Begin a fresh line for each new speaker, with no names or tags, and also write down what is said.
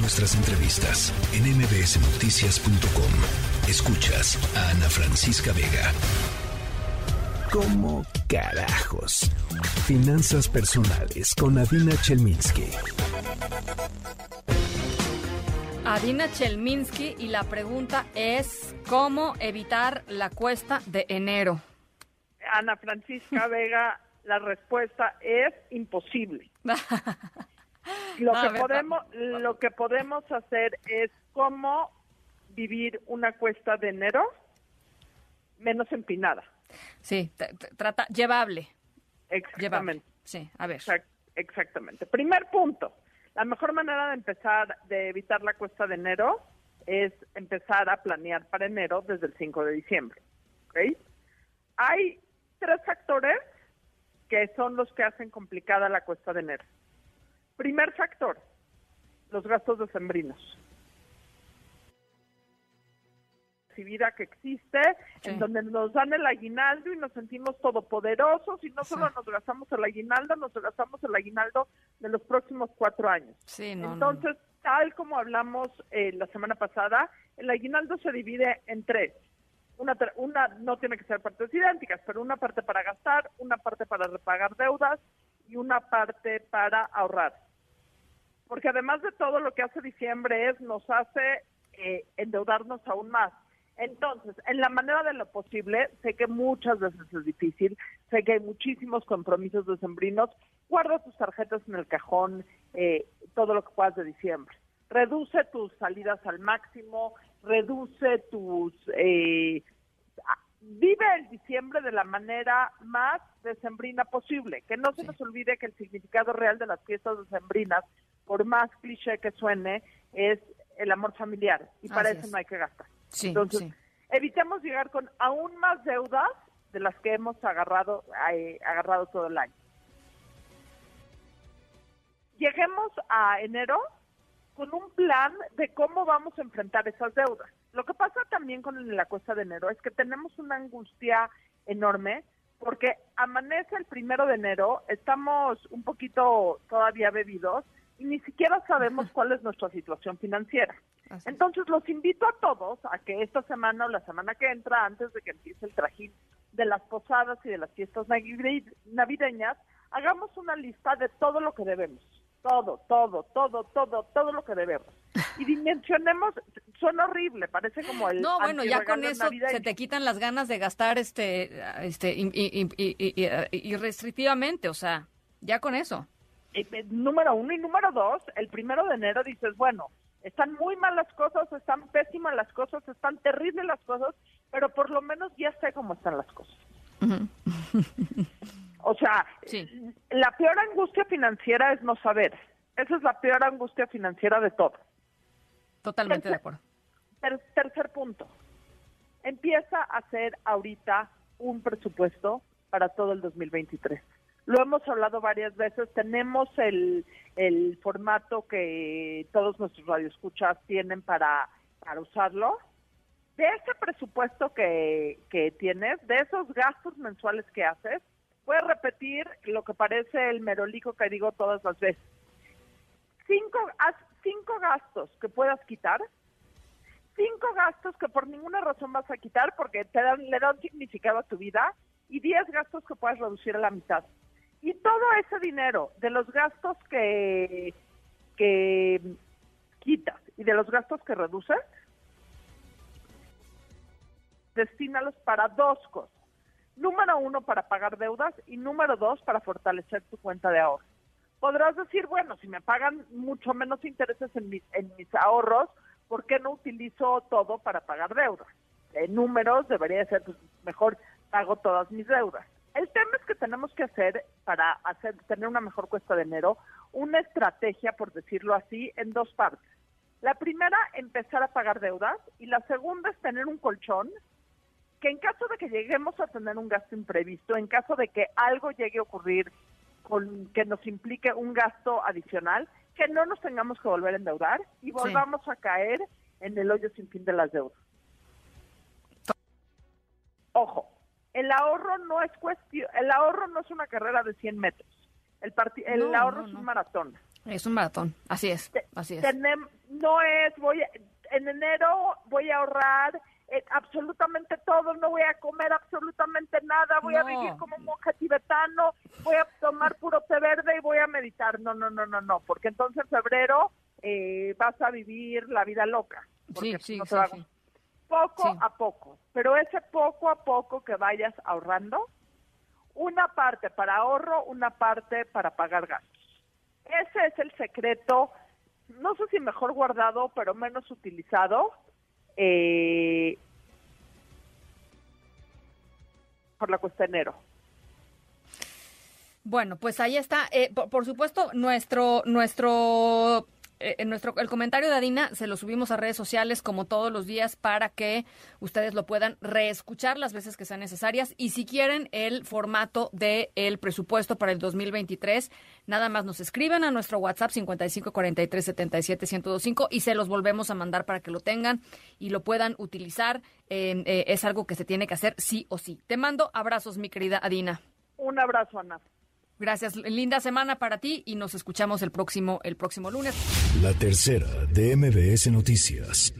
Nuestras entrevistas en mbsnoticias.com. Escuchas a Ana Francisca Vega. ¿Cómo carajos? Finanzas personales con Adina Chelminsky.
Adina Chelminsky y la pregunta es ¿cómo evitar la cuesta de enero?
Ana Francisca Vega, la respuesta es imposible. Lo, que podemos, lo que podemos hacer es cómo vivir una cuesta de enero menos empinada.
Sí, trata llevable.
Exactamente.
Sí, a ver.
exactamente. Primer punto. La mejor manera de empezar, de evitar la cuesta de enero, es empezar a planear para enero desde el 5 de diciembre. Hay tres factores que son los que hacen complicada la cuesta de enero. Primer factor, los gastos decembrinos. vida que existe, en donde nos dan el aguinaldo y nos sentimos todopoderosos y no solo nos gastamos el aguinaldo, nos gastamos el aguinaldo de los próximos cuatro años. Entonces, tal como hablamos eh, la semana pasada, el aguinaldo se divide en tres. Una, una no tiene que ser partes idénticas, pero una parte para gastar, una parte para repagar deudas y una parte para ahorrar porque además de todo lo que hace diciembre es nos hace eh, endeudarnos aún más. Entonces, en la manera de lo posible, sé que muchas veces es difícil, sé que hay muchísimos compromisos decembrinos, guarda tus tarjetas en el cajón, eh, todo lo que puedas de diciembre. Reduce tus salidas al máximo, reduce tus... Eh, vive el diciembre de la manera más decembrina posible, que no se nos olvide que el significado real de las fiestas decembrinas por más cliché que suene, es el amor familiar y para eso no hay que gastar. Entonces, evitemos llegar con aún más deudas de las que hemos agarrado, eh, agarrado todo el año. Lleguemos a enero con un plan de cómo vamos a enfrentar esas deudas. Lo que pasa también con la cuesta de enero es que tenemos una angustia enorme porque amanece el primero de enero, estamos un poquito todavía bebidos ni siquiera sabemos cuál es nuestra situación financiera. Entonces los invito a todos a que esta semana o la semana que entra, antes de que empiece el trajín de las posadas y de las fiestas navideñas, hagamos una lista de todo lo que debemos. Todo, todo, todo, todo, todo lo que debemos. Y dimensionemos, suena horrible, parece como el...
No, bueno, ya con eso se te quitan las ganas de gastar este, este, irrestrictivamente, o sea, ya con eso.
Eh, eh, número uno y número dos, el primero de enero dices, bueno, están muy mal las cosas, están pésimas las cosas, están terribles las cosas, pero por lo menos ya sé cómo están las cosas. o sea, la peor angustia financiera es no saber. Esa es la peor angustia financiera de todo.
Totalmente de acuerdo.
tercer punto. Empieza a hacer ahorita un presupuesto para todo el 2023 lo hemos hablado varias veces, tenemos el, formato que todos nuestros radioescuchas tienen para, para usarlo. De ese presupuesto que, que tienes, de esos gastos mensuales que haces, puedes repetir lo que parece el merolico que digo todas las veces. Cinco, cinco gastos que puedas quitar, cinco gastos que por ninguna razón vas a quitar porque te dan, le dan significado a tu vida y diez gastos que puedes reducir a la mitad. Y todo ese dinero de los gastos que, quitas y de los gastos que reduces, destínalos para dos cosas. Número uno, para pagar deudas y número dos, para fortalecer tu cuenta de ahorro. Podrás decir, bueno, si me pagan mucho menos intereses en mis, en mis ahorros, ¿por qué no utilizo todo para pagar deudas? En números debería ser, pues, mejor pago todas mis deudas. El tema es que tenemos que hacer, para hacer, tener una mejor cuesta de enero, una estrategia, por decirlo así, en dos partes. La primera, empezar a pagar deudas, y la segunda es tener un colchón que en caso de que lleguemos a tener un gasto imprevisto, en caso de que algo llegue a ocurrir con que nos implique un gasto adicional, que no nos tengamos que volver a endeudar y volvamos a caer en el hoyo sin fin de las deudas. Ojo, el ahorro no es cuestión, el ahorro no es una carrera de 100 metros. El, el ahorro es un maratón.
Es un maratón, así es, así es.
no es voy en enero voy a ahorrar eh, absolutamente todo, no voy a comer absolutamente nada, voy a vivir como un monje tibetano, voy a tomar puro té verde y voy a meditar. No, no, no, no, no, porque entonces en febrero eh, vas a vivir la vida loca.
Sí, sí, sí,
Poco a poco, pero ese poco a poco que vayas ahorrando, una parte para ahorro, una parte para pagar gastos. Ese es el secreto, no sé si mejor guardado, pero menos utilizado. Eh, por la cuesta de enero.
Bueno, pues ahí está. Eh, por, supuesto, nuestro nuestro en nuestro el comentario de Adina se lo subimos a redes sociales como todos los días para que ustedes lo puedan reescuchar las veces que sean necesarias. Y si quieren el formato del el presupuesto para el 2023 nada más nos escriben a nuestro WhatsApp 55 43 77 1025 y se los volvemos a mandar para que lo tengan y lo puedan utilizar eh, es algo que se tiene que hacer sí o sí. Te mando abrazos mi querida Adina.
Un abrazo Ana
Gracias, linda semana para ti y nos escuchamos el próximo el próximo lunes.
La tercera de MBS Noticias.